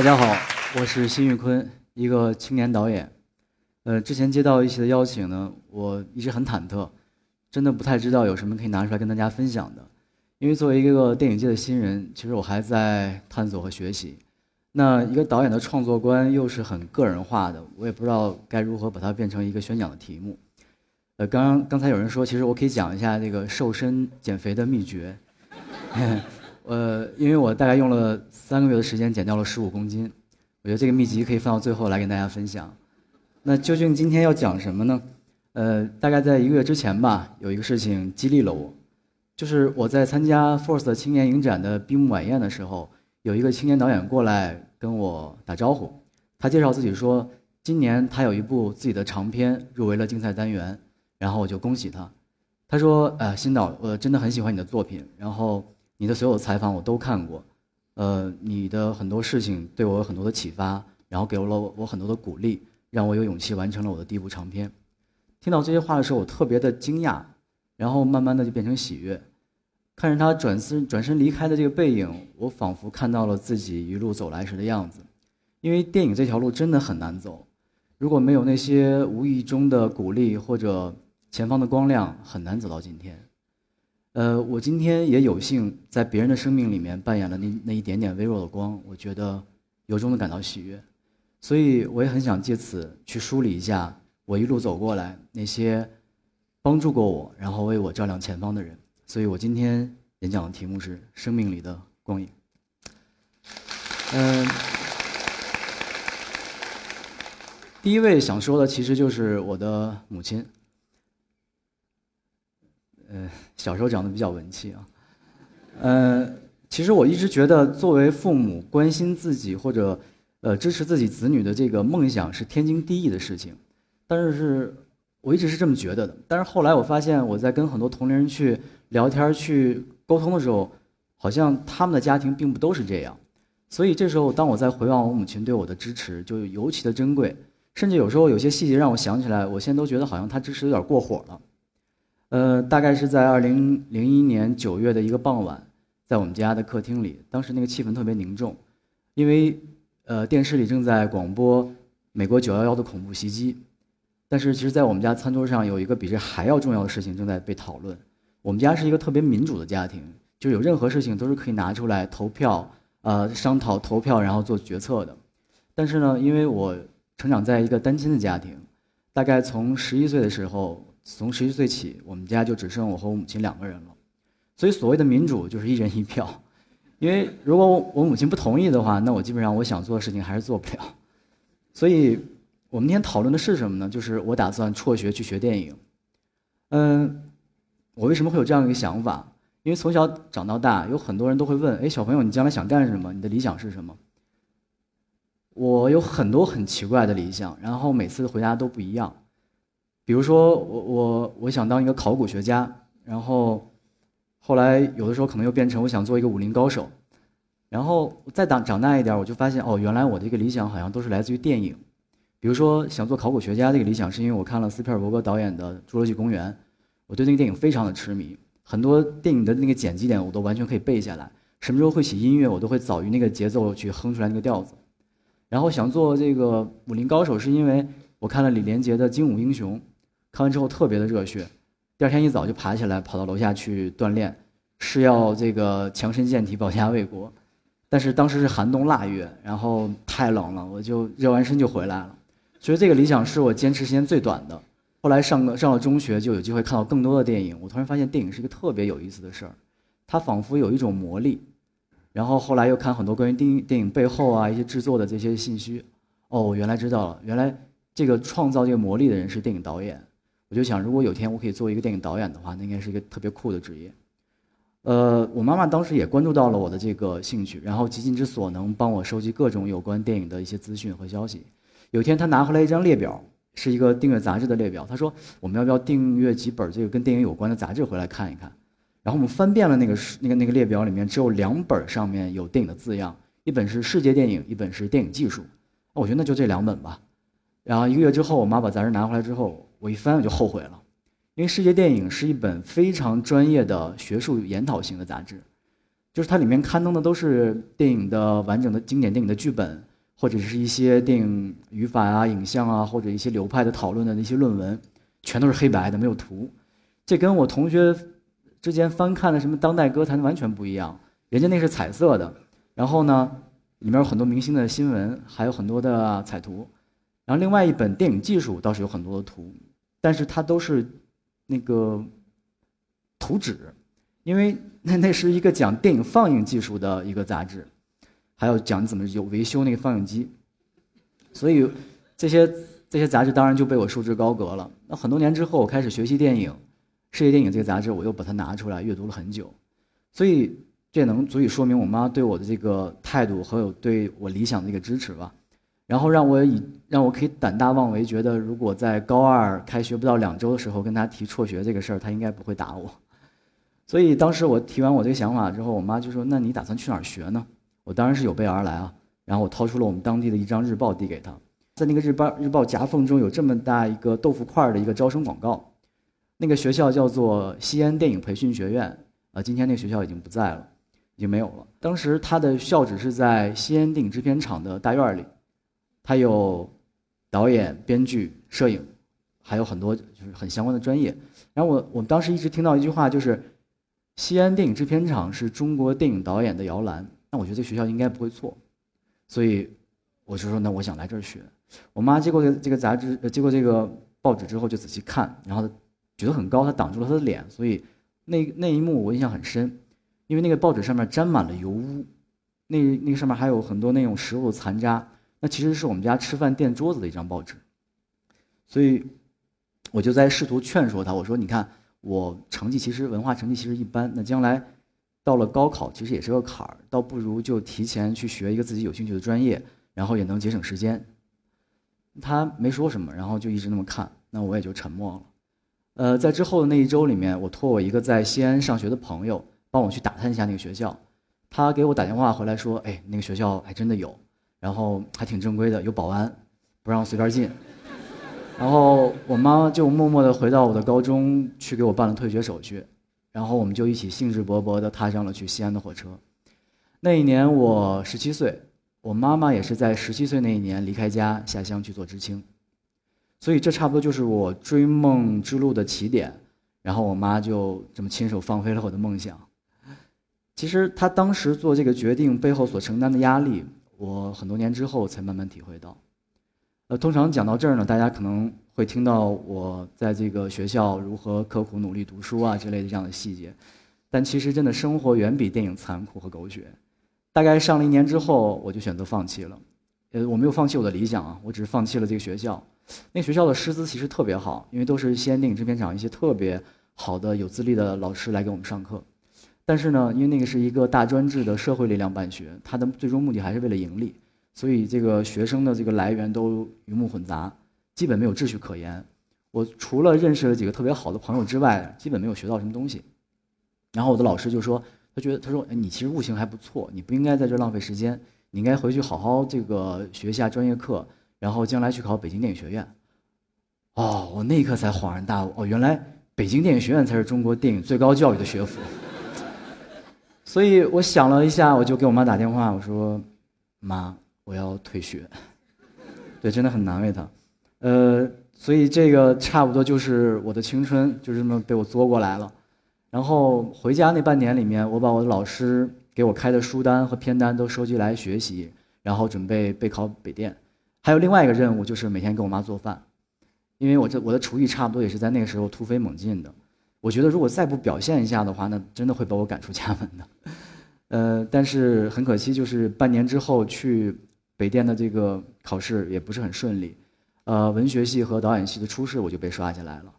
大家好，我是辛玉坤，一个青年导演。呃，之前接到一些的邀请呢，我一直很忐忑，真的不太知道有什么可以拿出来跟大家分享的。因为作为一个电影界的新人，其实我还在探索和学习。那一个导演的创作观又是很个人化的，我也不知道该如何把它变成一个宣讲的题目。呃，刚刚才有人说，其实我可以讲一下这个瘦身减肥的秘诀。呃，因为我大概用了三个月的时间减掉了十五公斤，我觉得这个秘籍可以放到最后来跟大家分享。那究竟今天要讲什么呢？呃，大概在一个月之前吧，有一个事情激励了我，就是我在参加 Force 青年影展的闭幕晚宴的时候，有一个青年导演过来跟我打招呼，他介绍自己说，今年他有一部自己的长片入围了竞赛单元，然后我就恭喜他。他说：“呃，新导，我真的很喜欢你的作品，然后。”你的所有采访我都看过，呃，你的很多事情对我有很多的启发，然后给了我我很多的鼓励，让我有勇气完成了我的第一部长片。听到这些话的时候，我特别的惊讶，然后慢慢的就变成喜悦。看着他转身转身离开的这个背影，我仿佛看到了自己一路走来时的样子。因为电影这条路真的很难走，如果没有那些无意中的鼓励或者前方的光亮，很难走到今天。呃，我今天也有幸在别人的生命里面扮演了那那一点点微弱的光，我觉得由衷的感到喜悦，所以我也很想借此去梳理一下我一路走过来那些帮助过我，然后为我照亮前方的人。所以我今天演讲的题目是《生命里的光影》。嗯，第一位想说的其实就是我的母亲。呃，小时候长得比较文气啊，呃，其实我一直觉得，作为父母关心自己或者呃支持自己子女的这个梦想是天经地义的事情，但是是我一直是这么觉得的。但是后来我发现，我在跟很多同龄人去聊天、去沟通的时候，好像他们的家庭并不都是这样。所以这时候，当我在回望我母亲对我的支持，就尤其的珍贵。甚至有时候有些细节让我想起来，我现在都觉得好像她支持有点过火了。呃，大概是在二零零一年九月的一个傍晚，在我们家的客厅里，当时那个气氛特别凝重，因为呃电视里正在广播美国九幺幺的恐怖袭击，但是其实，在我们家餐桌上有一个比这还要重要的事情正在被讨论。我们家是一个特别民主的家庭，就有任何事情都是可以拿出来投票，呃，商讨投票，然后做决策的。但是呢，因为我成长在一个单亲的家庭，大概从十一岁的时候。从十一岁起，我们家就只剩我和我母亲两个人了，所以所谓的民主就是一人一票。因为如果我母亲不同意的话，那我基本上我想做的事情还是做不了。所以我们今天讨论的是什么呢？就是我打算辍学去学电影。嗯，我为什么会有这样一个想法？因为从小长到大，有很多人都会问：哎，小朋友，你将来想干什么？你的理想是什么？我有很多很奇怪的理想，然后每次回答都不一样。比如说，我我我想当一个考古学家，然后后来有的时候可能又变成我想做一个武林高手，然后再长长大一点，我就发现哦，原来我的一个理想好像都是来自于电影。比如说，想做考古学家这个理想，是因为我看了斯皮尔伯格导演的《侏罗纪公园》，我对那个电影非常的痴迷，很多电影的那个剪辑点我都完全可以背下来，什么时候会起音乐，我都会早于那个节奏去哼出来那个调子。然后想做这个武林高手，是因为我看了李连杰的《精武英雄》。看完之后特别的热血，第二天一早就爬起来跑到楼下去锻炼，是要这个强身健体、保家卫国。但是当时是寒冬腊月，然后太冷了，我就热完身就回来了。所以这个理想是我坚持时间最短的。后来上个上了中学，就有机会看到更多的电影。我突然发现电影是一个特别有意思的事儿，它仿佛有一种魔力。然后后来又看很多关于电影电影背后啊一些制作的这些信息，哦，我原来知道了，原来这个创造这个魔力的人是电影导演。我就想，如果有天我可以做一个电影导演的话，那应该是一个特别酷的职业。呃，我妈妈当时也关注到了我的这个兴趣，然后极尽之所能帮我收集各种有关电影的一些资讯和消息。有天她拿回来一张列表，是一个订阅杂志的列表，她说：“我们要不要订阅几本这个跟电影有关的杂志回来看一看？”然后我们翻遍了那个那个那个列表里面，只有两本上面有电影的字样，一本是世界电影，一本是电影技术。我觉得那就这两本吧。然后一个月之后，我妈把杂志拿回来之后。我一翻我就后悔了，因为世界电影是一本非常专业的学术研讨型的杂志，就是它里面刊登的都是电影的完整的经典电影的剧本，或者是一些电影语法啊、影像啊，或者一些流派的讨论的那些论文，全都是黑白的，没有图。这跟我同学之前翻看的什么当代歌坛完全不一样，人家那是彩色的，然后呢，里面有很多明星的新闻，还有很多的彩图。然后另外一本电影技术倒是有很多的图，但是它都是那个图纸，因为那那是一个讲电影放映技术的一个杂志，还有讲怎么有维修那个放映机，所以这些这些杂志当然就被我束之高阁了。那很多年之后，我开始学习电影。世界电影这个杂志，我又把它拿出来阅读了很久，所以这能足以说明我妈对我的这个态度和有对我理想的一个支持吧。然后让我以让我可以胆大妄为，觉得如果在高二开学不到两周的时候跟她提辍学这个事儿，她应该不会打我。所以当时我提完我这个想法之后，我妈就说：“那你打算去哪儿学呢？”我当然是有备而来啊。然后我掏出了我们当地的一张日报递给她，在那个日报日报夹缝中有这么大一个豆腐块的一个招生广告。那个学校叫做西安电影培训学院，啊，今天那个学校已经不在了，已经没有了。当时它的校址是在西安电影制片厂的大院里，它有导演、编剧、摄影，还有很多就是很相关的专业。然后我我们当时一直听到一句话，就是西安电影制片厂是中国电影导演的摇篮。那我觉得这学校应该不会错，所以我就说那我想来这儿学。我妈接过这个杂志，接过这个报纸之后就仔细看，然后。举得很高，它挡住了他的脸，所以那那一幕我印象很深，因为那个报纸上面沾满了油污，那那个上面还有很多那种食物残渣，那其实是我们家吃饭垫桌子的一张报纸，所以我就在试图劝说他，我说你看我成绩其实文化成绩其实一般，那将来到了高考其实也是个坎儿，倒不如就提前去学一个自己有兴趣的专业，然后也能节省时间。他没说什么，然后就一直那么看，那我也就沉默了。呃，在之后的那一周里面，我托我一个在西安上学的朋友帮我去打探一下那个学校。他给我打电话回来说：“哎，那个学校还真的有，然后还挺正规的，有保安，不让随便进。”然后我妈就默默地回到我的高中去给我办了退学手续，然后我们就一起兴致勃勃地踏上了去西安的火车。那一年我十七岁，我妈妈也是在十七岁那一年离开家下乡去做知青。所以这差不多就是我追梦之路的起点，然后我妈就这么亲手放飞了我的梦想。其实她当时做这个决定背后所承担的压力，我很多年之后才慢慢体会到。呃，通常讲到这儿呢，大家可能会听到我在这个学校如何刻苦努力读书啊之类的这样的细节，但其实真的生活远比电影残酷和狗血。大概上了一年之后，我就选择放弃了。呃，我没有放弃我的理想啊，我只是放弃了这个学校。那学校的师资其实特别好，因为都是西安电影制片厂一些特别好的有资历的老师来给我们上课。但是呢，因为那个是一个大专制的社会力量办学，它的最终目的还是为了盈利，所以这个学生的这个来源都鱼目混杂，基本没有秩序可言。我除了认识了几个特别好的朋友之外，基本没有学到什么东西。然后我的老师就说，他觉得他说，哎，你其实悟性还不错，你不应该在这浪费时间。你应该回去好好这个学一下专业课，然后将来去考北京电影学院。哦，我那一刻才恍然大悟，哦，原来北京电影学院才是中国电影最高教育的学府。所以我想了一下，我就给我妈打电话，我说：“妈，我要退学。”对，真的很难为她。呃，所以这个差不多就是我的青春，就这么被我作过来了。然后回家那半年里面，我把我的老师。给我开的书单和片单都收集来学习，然后准备备考北电。还有另外一个任务就是每天给我妈做饭，因为我这我的厨艺差不多也是在那个时候突飞猛进的。我觉得如果再不表现一下的话，那真的会把我赶出家门的。呃，但是很可惜，就是半年之后去北电的这个考试也不是很顺利。呃，文学系和导演系的初试我就被刷下来了。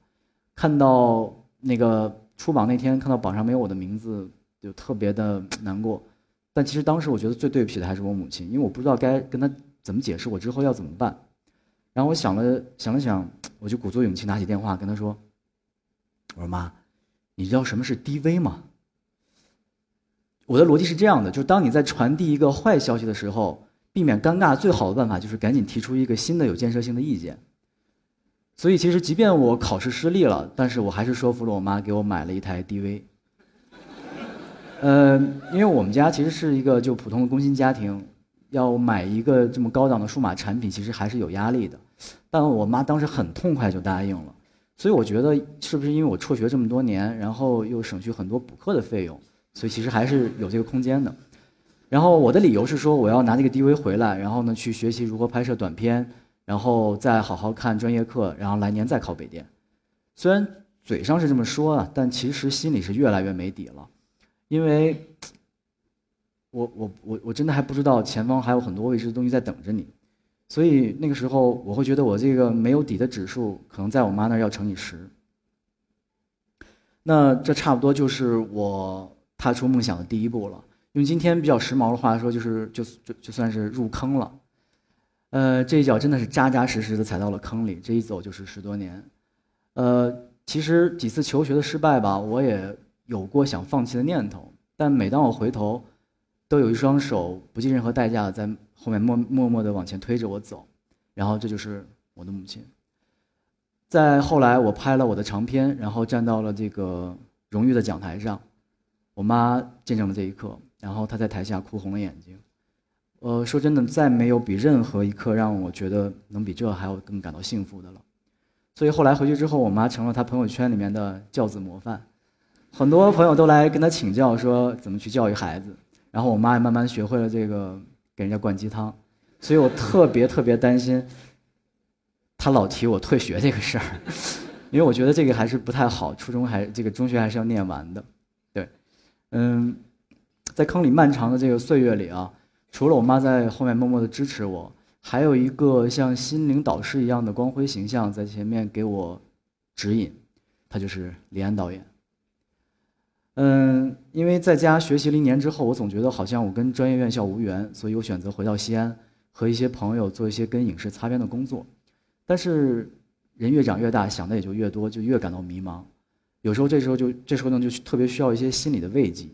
看到那个出榜那天，看到榜上没有我的名字。就特别的难过，但其实当时我觉得最对不起的还是我母亲，因为我不知道该跟她怎么解释我之后要怎么办。然后我想了想了想，我就鼓足勇气拿起电话跟她说：“我说妈，你知道什么是 DV 吗？”我的逻辑是这样的：，就是当你在传递一个坏消息的时候，避免尴尬最好的办法就是赶紧提出一个新的有建设性的意见。所以其实即便我考试失利了，但是我还是说服了我妈给我买了一台 DV。呃，因为我们家其实是一个就普通的工薪家庭，要买一个这么高档的数码产品，其实还是有压力的。但我妈当时很痛快就答应了，所以我觉得是不是因为我辍学这么多年，然后又省去很多补课的费用，所以其实还是有这个空间的。然后我的理由是说，我要拿这个 DV 回来，然后呢去学习如何拍摄短片，然后再好好看专业课，然后来年再考北电。虽然嘴上是这么说啊，但其实心里是越来越没底了，因为，我我我我真的还不知道前方还有很多未知的东西在等着你，所以那个时候我会觉得我这个没有底的指数可能在我妈那儿要乘以十。那这差不多就是我踏出梦想的第一步了。用今天比较时髦的话说，就是就就就算是入坑了。呃，这一脚真的是扎扎实实的踩到了坑里，这一走就是十多年。呃，其实几次求学的失败吧，我也有过想放弃的念头。但每当我回头，都有一双手不计任何代价在后面默默默的往前推着我走。然后这就是我的母亲。在后来，我拍了我的长片，然后站到了这个荣誉的讲台上，我妈见证了这一刻，然后她在台下哭红了眼睛。呃，说真的，再没有比任何一刻让我觉得能比这还要更感到幸福的了。所以后来回去之后，我妈成了她朋友圈里面的教子模范，很多朋友都来跟她请教，说怎么去教育孩子。然后我妈也慢慢学会了这个给人家灌鸡汤，所以我特别特别担心，她老提我退学这个事儿，因为我觉得这个还是不太好，初中还这个中学还是要念完的。对，嗯，在坑里漫长的这个岁月里啊，除了我妈在后面默默的支持我。还有一个像心灵导师一样的光辉形象在前面给我指引，他就是李安导演。嗯，因为在家学习了一年之后，我总觉得好像我跟专业院校无缘，所以我选择回到西安，和一些朋友做一些跟影视擦边的工作。但是人越长越大，想的也就越多，就越感到迷茫。有时候这时候就这时候呢，就特别需要一些心理的慰藉。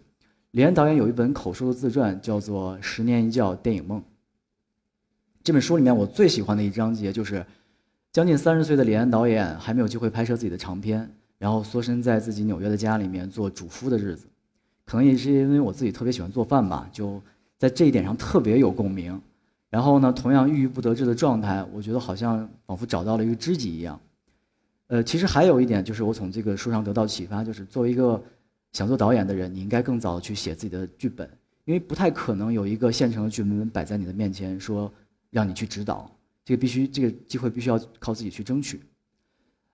李安导演有一本口述的自传，叫做《十年一觉电影梦》。这本书里面我最喜欢的一章节就是，将近三十岁的李安导演还没有机会拍摄自己的长片，然后缩身在自己纽约的家里面做主夫的日子，可能也是因为我自己特别喜欢做饭吧，就在这一点上特别有共鸣。然后呢，同样郁郁不得志的状态，我觉得好像仿佛找到了一个知己一样。呃，其实还有一点就是我从这个书上得到启发，就是作为一个想做导演的人，你应该更早的去写自己的剧本，因为不太可能有一个现成的剧本摆在你的面前说。让你去指导，这个必须，这个机会必须要靠自己去争取。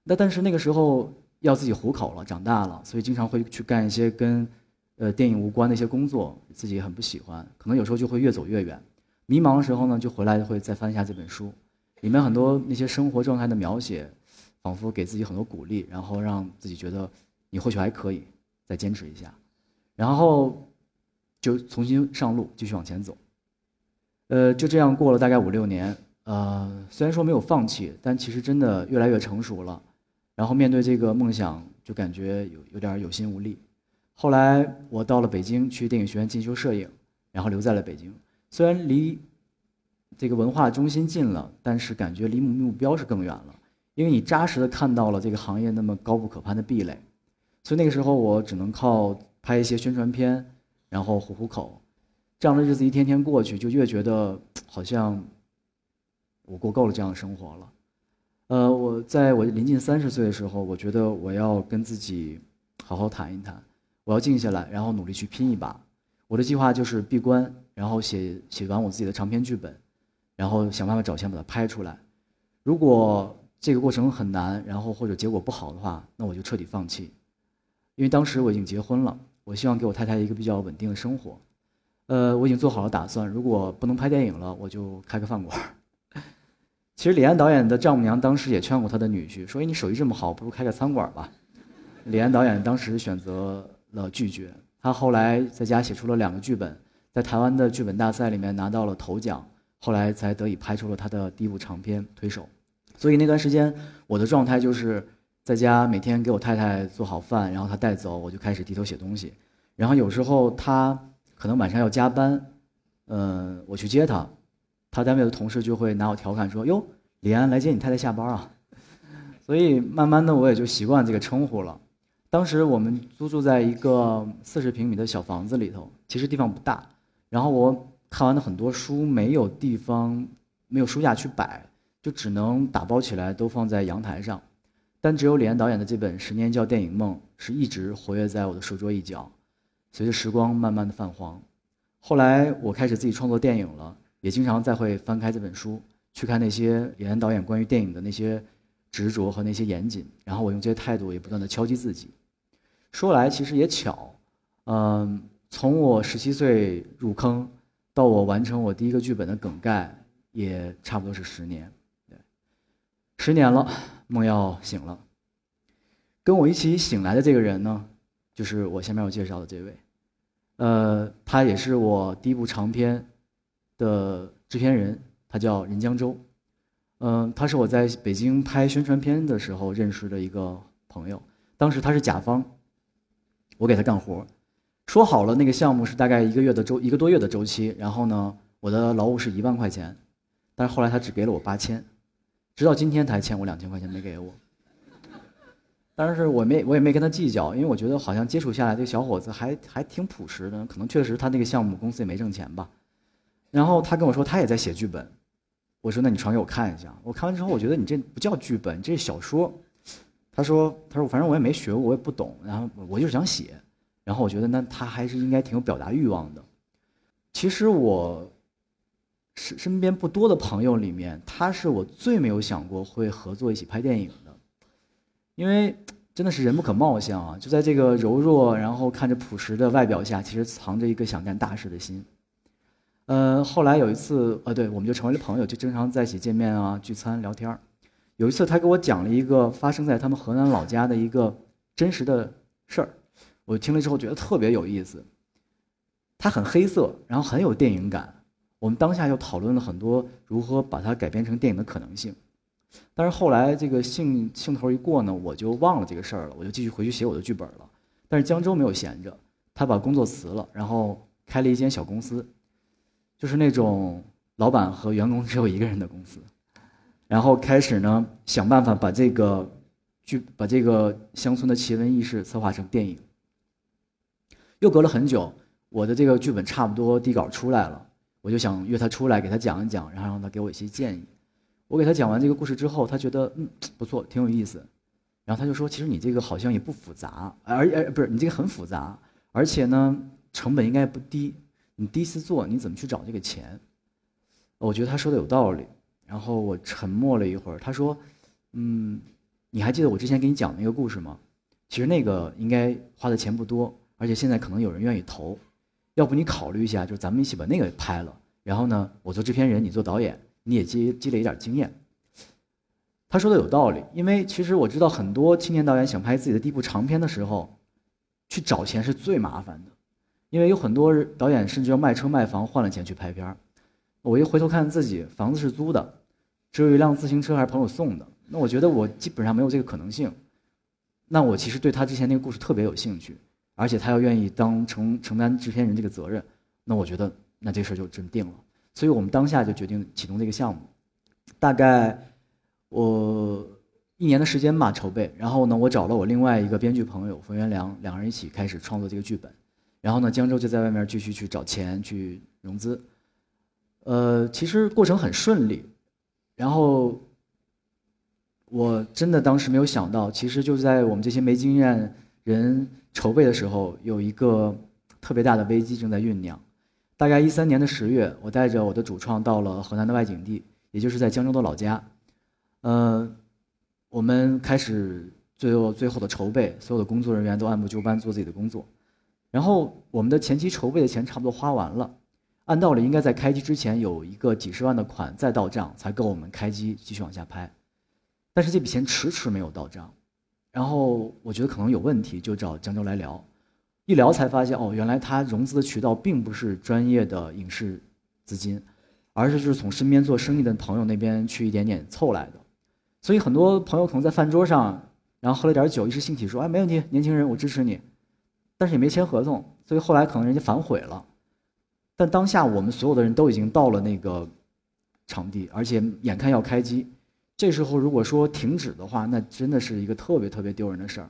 那但是那个时候要自己糊口了，长大了，所以经常会去干一些跟，呃，电影无关的一些工作，自己很不喜欢。可能有时候就会越走越远。迷茫的时候呢，就回来会再翻一下这本书，里面很多那些生活状态的描写，仿佛给自己很多鼓励，然后让自己觉得你或许还可以再坚持一下，然后就重新上路，继续往前走。呃，就这样过了大概五六年，呃，虽然说没有放弃，但其实真的越来越成熟了。然后面对这个梦想，就感觉有有点有心无力。后来我到了北京去电影学院进修摄影，然后留在了北京。虽然离这个文化中心近了，但是感觉离目目标是更远了，因为你扎实的看到了这个行业那么高不可攀的壁垒。所以那个时候我只能靠拍一些宣传片，然后糊糊口。这样的日子一天天过去，就越觉得好像我过够了这样的生活了。呃，我在我临近三十岁的时候，我觉得我要跟自己好好谈一谈，我要静下来，然后努力去拼一把。我的计划就是闭关，然后写写完我自己的长篇剧本，然后想办法找钱把它拍出来。如果这个过程很难，然后或者结果不好的话，那我就彻底放弃。因为当时我已经结婚了，我希望给我太太一个比较稳定的生活。呃，我已经做好了打算，如果不能拍电影了，我就开个饭馆。其实李安导演的丈母娘当时也劝过他的女婿，说：“你手艺这么好，不如开个餐馆吧。”李安导演当时选择了拒绝。他后来在家写出了两个剧本，在台湾的剧本大赛里面拿到了头奖，后来才得以拍出了他的第一部长片《推手》。所以那段时间，我的状态就是在家每天给我太太做好饭，然后她带走，我就开始低头写东西。然后有时候他。可能晚上要加班，嗯，我去接他，他单位的同事就会拿我调侃说：“哟，李安来接你太太下班啊。”所以慢慢的我也就习惯这个称呼了。当时我们租住在一个四十平米的小房子里头，其实地方不大。然后我看完的很多书没有地方，没有书架去摆，就只能打包起来都放在阳台上。但只有李安导演的这本《十年教电影梦》是一直活跃在我的书桌一角，随着时光慢慢的泛黄。后来我开始自己创作电影了，也经常再会翻开这本书，去看那些李安导演关于电影的那些执着和那些严谨。然后我用这些态度也不断的敲击自己。说来其实也巧，嗯。从我十七岁入坑，到我完成我第一个剧本的梗概，也差不多是十年。对，十年了，梦要醒了。跟我一起醒来的这个人呢，就是我下面要介绍的这位。呃，他也是我第一部长片的制片人，他叫任江洲。嗯，他是我在北京拍宣传片的时候认识的一个朋友，当时他是甲方，我给他干活。说好了，那个项目是大概一个月的周一个多月的周期，然后呢，我的劳务是一万块钱，但是后来他只给了我八千，直到今天他还欠我两千块钱没给我。但是我没我也没跟他计较，因为我觉得好像接触下来这个小伙子还还挺朴实的，可能确实他那个项目公司也没挣钱吧。然后他跟我说他也在写剧本，我说那你传给我看一下。我看完之后我觉得你这不叫剧本，这是小说。他说他说反正我也没学过，我也不懂，然后我就是想写。然后我觉得，那他还是应该挺有表达欲望的。其实我身身边不多的朋友里面，他是我最没有想过会合作一起拍电影的，因为真的是人不可貌相啊！就在这个柔弱然后看着朴实的外表下，其实藏着一个想干大事的心。呃，后来有一次，呃，对，我们就成为了朋友，就经常在一起见面啊、聚餐聊天有一次，他给我讲了一个发生在他们河南老家的一个真实的事儿。我听了之后觉得特别有意思，它很黑色，然后很有电影感。我们当下就讨论了很多如何把它改编成电影的可能性。但是后来这个兴兴头一过呢，我就忘了这个事儿了，我就继续回去写我的剧本了。但是江州没有闲着，他把工作辞了，然后开了一间小公司，就是那种老板和员工只有一个人的公司，然后开始呢想办法把这个剧把这个乡村的奇闻异事策划成电影。又隔了很久，我的这个剧本差不多底稿出来了，我就想约他出来给他讲一讲，然后让他给我一些建议。我给他讲完这个故事之后，他觉得嗯不错，挺有意思。然后他就说：“其实你这个好像也不复杂，而而不是你这个很复杂，而且呢成本应该不低。你第一次做，你怎么去找这个钱？”我觉得他说的有道理。然后我沉默了一会儿，他说：“嗯，你还记得我之前给你讲的那个故事吗？其实那个应该花的钱不多。”而且现在可能有人愿意投，要不你考虑一下，就咱们一起把那个拍了。然后呢，我做制片人，你做导演，你也积积累一点经验。他说的有道理，因为其实我知道很多青年导演想拍自己的第一部长片的时候，去找钱是最麻烦的，因为有很多导演甚至要卖车卖房换了钱去拍片儿。我一回头看自己，房子是租的，只有一辆自行车还是朋友送的，那我觉得我基本上没有这个可能性。那我其实对他之前那个故事特别有兴趣。而且他要愿意当承承担制片人这个责任，那我觉得那这事儿就真定了。所以我们当下就决定启动这个项目，大概我一年的时间吧筹备。然后呢，我找了我另外一个编剧朋友冯元良，两个人一起开始创作这个剧本。然后呢，江州就在外面继续去找钱去融资。呃，其实过程很顺利。然后我真的当时没有想到，其实就在我们这些没经验人。筹备的时候有一个特别大的危机正在酝酿。大概一三年的十月，我带着我的主创到了河南的外景地，也就是在江州的老家。呃，我们开始最后最后的筹备，所有的工作人员都按部就班做自己的工作。然后我们的前期筹备的钱差不多花完了，按道理应该在开机之前有一个几十万的款再到账，才够我们开机继续往下拍。但是这笔钱迟迟没有到账。然后我觉得可能有问题，就找江州来聊，一聊才发现哦，原来他融资的渠道并不是专业的影视资金，而是就是从身边做生意的朋友那边去一点点凑来的。所以很多朋友可能在饭桌上，然后喝了点酒，一时兴起说：“哎，没问题，年轻人，我支持你。”但是也没签合同，所以后来可能人家反悔了。但当下我们所有的人都已经到了那个场地，而且眼看要开机。这时候如果说停止的话，那真的是一个特别特别丢人的事儿。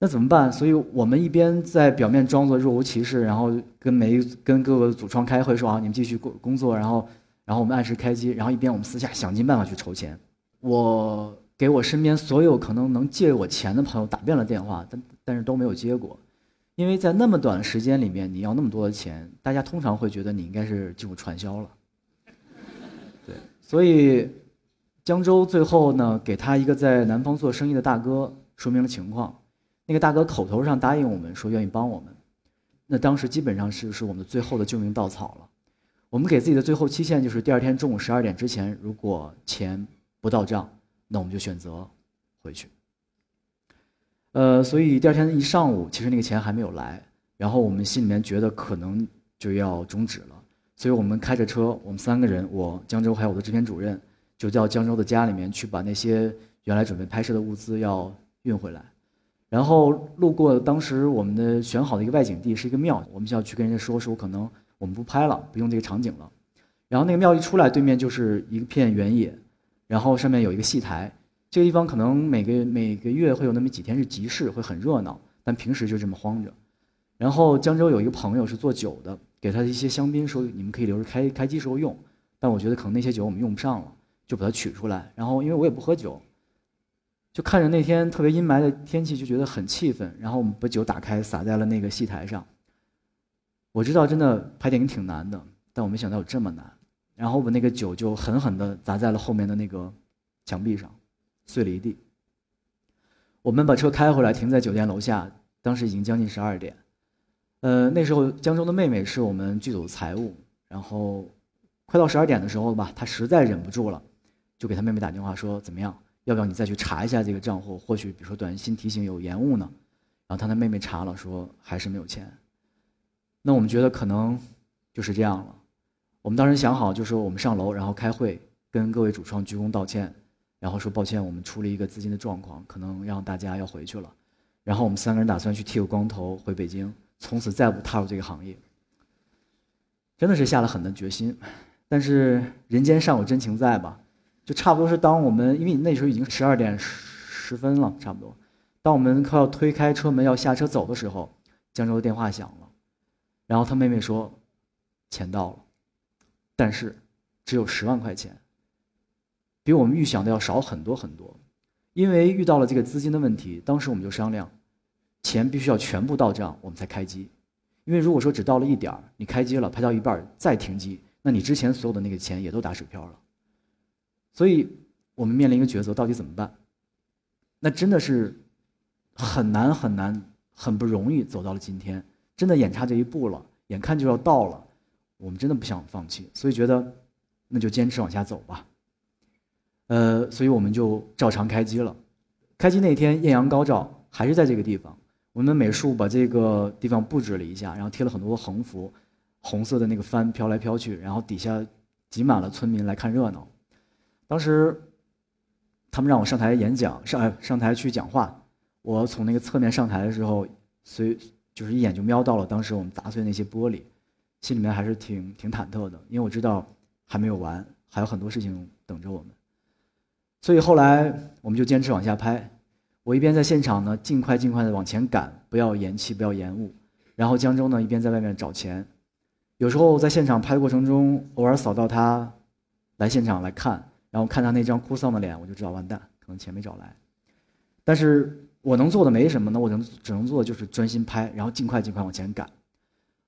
那怎么办？所以我们一边在表面装作若无其事，然后跟每跟各个组创开会说啊，你们继续工工作，然后然后我们按时开机，然后一边我们私下想尽办法去筹钱。我给我身边所有可能能借我钱的朋友打遍了电话，但但是都没有接过，因为在那么短的时间里面，你要那么多的钱，大家通常会觉得你应该是进入传销了。对，所以江州最后呢，给他一个在南方做生意的大哥说明了情况。那个大哥口头上答应我们说愿意帮我们，那当时基本上是是我们最后的救命稻草了。我们给自己的最后期限就是第二天中午十二点之前，如果钱不到账，那我们就选择回去。呃，所以第二天一上午，其实那个钱还没有来，然后我们心里面觉得可能就要终止了，所以我们开着车，我们三个人，我江州还有我的制片主任，就到江州的家里面去把那些原来准备拍摄的物资要运回来。然后路过当时我们的选好的一个外景地，是一个庙，我们就要去跟人家说说，可能我们不拍了，不用这个场景了。然后那个庙一出来，对面就是一片原野，然后上面有一个戏台。这个地方可能每个每个月会有那么几天是集市，会很热闹，但平时就这么荒着。然后江州有一个朋友是做酒的，给他一些香槟，说你们可以留着开开机时候用。但我觉得可能那些酒我们用不上了，就把它取出来。然后因为我也不喝酒。就看着那天特别阴霾的天气，就觉得很气愤。然后我们把酒打开，洒在了那个戏台上。我知道真的拍电影挺难的，但我没想到有这么难。然后我把那个酒就狠狠地砸在了后面的那个墙壁上，碎了一地。我们把车开回来，停在酒店楼下。当时已经将近十二点。呃，那时候江州的妹妹是我们剧组的财务。然后快到十二点的时候吧，她实在忍不住了，就给她妹妹打电话说：“怎么样？”要不要你再去查一下这个账户？或许比如说短信提醒有延误呢？然后他的妹妹查了，说还是没有钱。那我们觉得可能就是这样了。我们当时想好，就说我们上楼，然后开会，跟各位主创鞠躬道歉，然后说抱歉，我们出了一个资金的状况，可能让大家要回去了。然后我们三个人打算去剃个光头回北京，从此再不踏入这个行业。真的是下了狠的决心，但是人间尚有真情在吧？就差不多是当我们，因为那时候已经十二点十分了，差不多。当我们快要推开车门要下车走的时候，江州的电话响了，然后他妹妹说，钱到了，但是只有十万块钱，比我们预想的要少很多很多。因为遇到了这个资金的问题，当时我们就商量，钱必须要全部到账，我们才开机。因为如果说只到了一点儿，你开机了，拍到一半再停机，那你之前所有的那个钱也都打水漂了。所以，我们面临一个抉择，到底怎么办？那真的是很难很难，很不容易走到了今天，真的眼差这一步了，眼看就要到了，我们真的不想放弃，所以觉得那就坚持往下走吧。呃，所以我们就照常开机了。开机那天艳阳高照，还是在这个地方，我们美术把这个地方布置了一下，然后贴了很多横幅，红色的那个帆飘来飘去，然后底下挤满了村民来看热闹。当时，他们让我上台演讲，上上台去讲话。我从那个侧面上台的时候，随就是一眼就瞄到了当时我们砸碎那些玻璃，心里面还是挺挺忐忑的，因为我知道还没有完，还有很多事情等着我们。所以后来我们就坚持往下拍。我一边在现场呢，尽快尽快的往前赶，不要延期，不要延误。然后江州呢，一边在外面找钱。有时候在现场拍的过程中，偶尔扫到他来现场来看。然后看他那张哭丧的脸，我就知道完蛋，可能钱没找来。但是我能做的没什么，那我能只能做的就是专心拍，然后尽快尽快往前赶。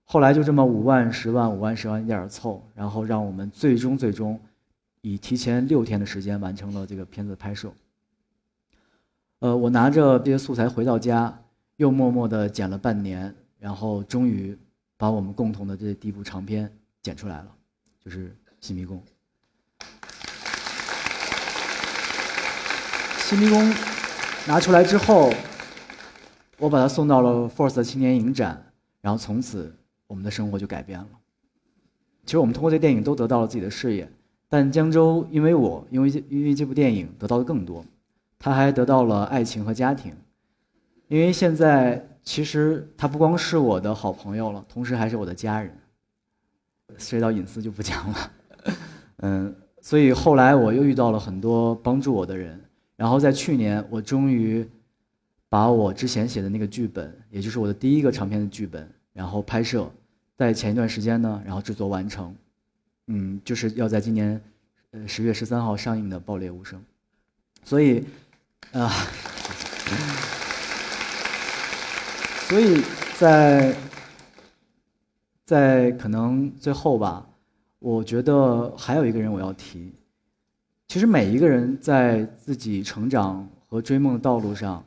后来就这么五万、十万、五万、十万一点凑，然后让我们最终最终以提前六天的时间完成了这个片子的拍摄。呃，我拿着这些素材回到家，又默默的剪了半年，然后终于把我们共同的这第一部长片剪出来了，就是《新迷宫》。新迷宫拿出来之后，我把它送到了 Force 青年影展，然后从此我们的生活就改变了。其实我们通过这电影都得到了自己的事业，但江州因为我因为因为这部电影得到的更多，他还得到了爱情和家庭，因为现在其实他不光是我的好朋友了，同时还是我的家人。涉及到隐私就不讲了，嗯，所以后来我又遇到了很多帮助我的人。然后在去年，我终于把我之前写的那个剧本，也就是我的第一个长篇的剧本，然后拍摄，在前一段时间呢，然后制作完成，嗯，就是要在今年，呃十月十三号上映的《爆裂无声》，所以，啊，所以在，在可能最后吧，我觉得还有一个人我要提，其实每一个人在自己成长和追梦的道路上。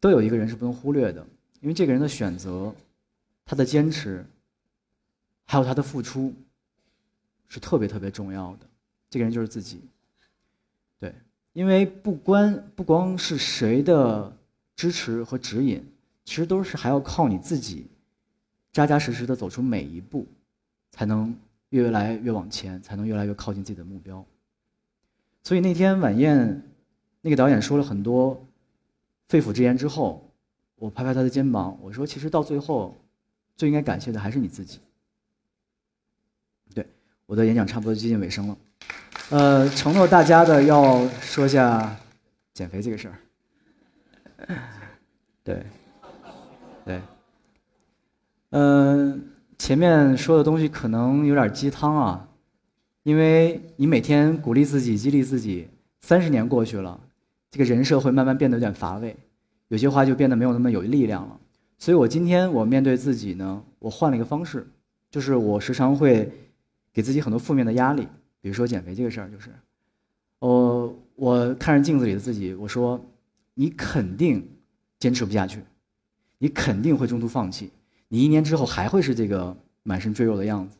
都有一个人是不能忽略的，因为这个人的选择，他的坚持，还有他的付出，是特别特别重要的。这个人就是自己。对，因为不关不光是谁的支持和指引，其实都是还要靠你自己，扎扎实实的走出每一步，才能越来越往前，才能越来越靠近自己的目标。所以那天晚宴，那个导演说了很多。肺腑之言之后，我拍拍他的肩膀，我说：“其实到最后，最应该感谢的还是你自己。”我的演讲差不多接近尾声了，呃，承诺大家的要说下减肥这个事儿。对，对，嗯，前面说的东西可能有点鸡汤啊，因为你每天鼓励自己、激励自己，三十年过去了。这个人设会慢慢变得有点乏味，有些话就变得没有那么有力量了。所以我今天我面对自己呢，我换了一个方式，就是我时常会给自己很多负面的压力，比如说减肥这个事儿，就是，哦我看着镜子里的自己，我说，你肯定坚持不下去，你肯定会中途放弃，你一年之后还会是这个满身赘肉的样子，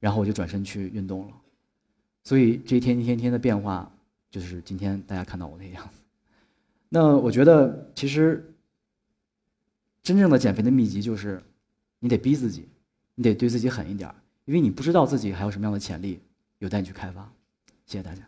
然后我就转身去运动了，所以这一天一天天的变化。就是今天大家看到我那个样。子，那我觉得其实真正的减肥的秘籍就是，你得逼自己，你得对自己狠一点儿因为你不知道自己还有什么样的潜力有待你去开发。谢谢大家。